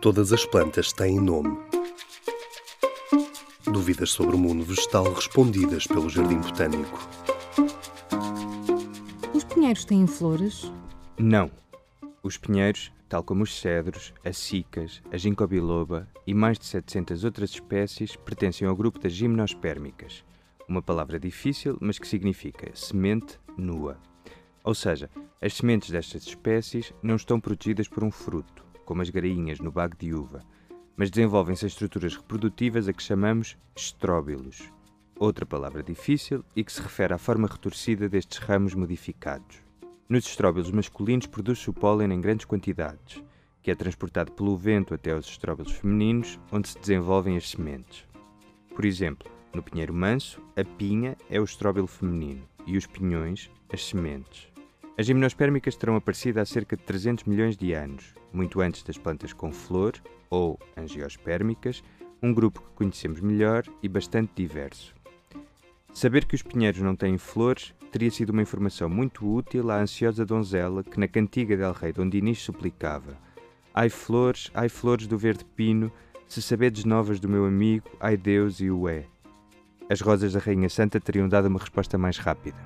Todas as plantas têm nome. Dúvidas sobre o mundo vegetal respondidas pelo Jardim Botânico. Os pinheiros têm flores? Não. Os pinheiros, tal como os cedros, as cicas, a ginkgo biloba e mais de 700 outras espécies, pertencem ao grupo das gimnospérmicas, uma palavra difícil, mas que significa semente nua. Ou seja, as sementes destas espécies não estão protegidas por um fruto, como as grainhas no bago de uva, mas desenvolvem-se em estruturas reprodutivas a que chamamos estróbilos, outra palavra difícil e que se refere à forma retorcida destes ramos modificados. Nos estróbilos masculinos produz-se o pólen em grandes quantidades, que é transportado pelo vento até aos estróbilos femininos, onde se desenvolvem as sementes. Por exemplo, no pinheiro manso, a pinha é o estróbilo feminino e os pinhões, as sementes. As gimnospérmicas terão aparecido há cerca de 300 milhões de anos, muito antes das plantas com flor, ou angiospérmicas, um grupo que conhecemos melhor e bastante diverso. Saber que os pinheiros não têm flores teria sido uma informação muito útil à ansiosa donzela que na cantiga del rei Dom Dinis suplicava Ai flores, ai flores do verde pino, se sabedes novas do meu amigo, ai Deus e o é. As rosas da Rainha Santa teriam dado uma resposta mais rápida.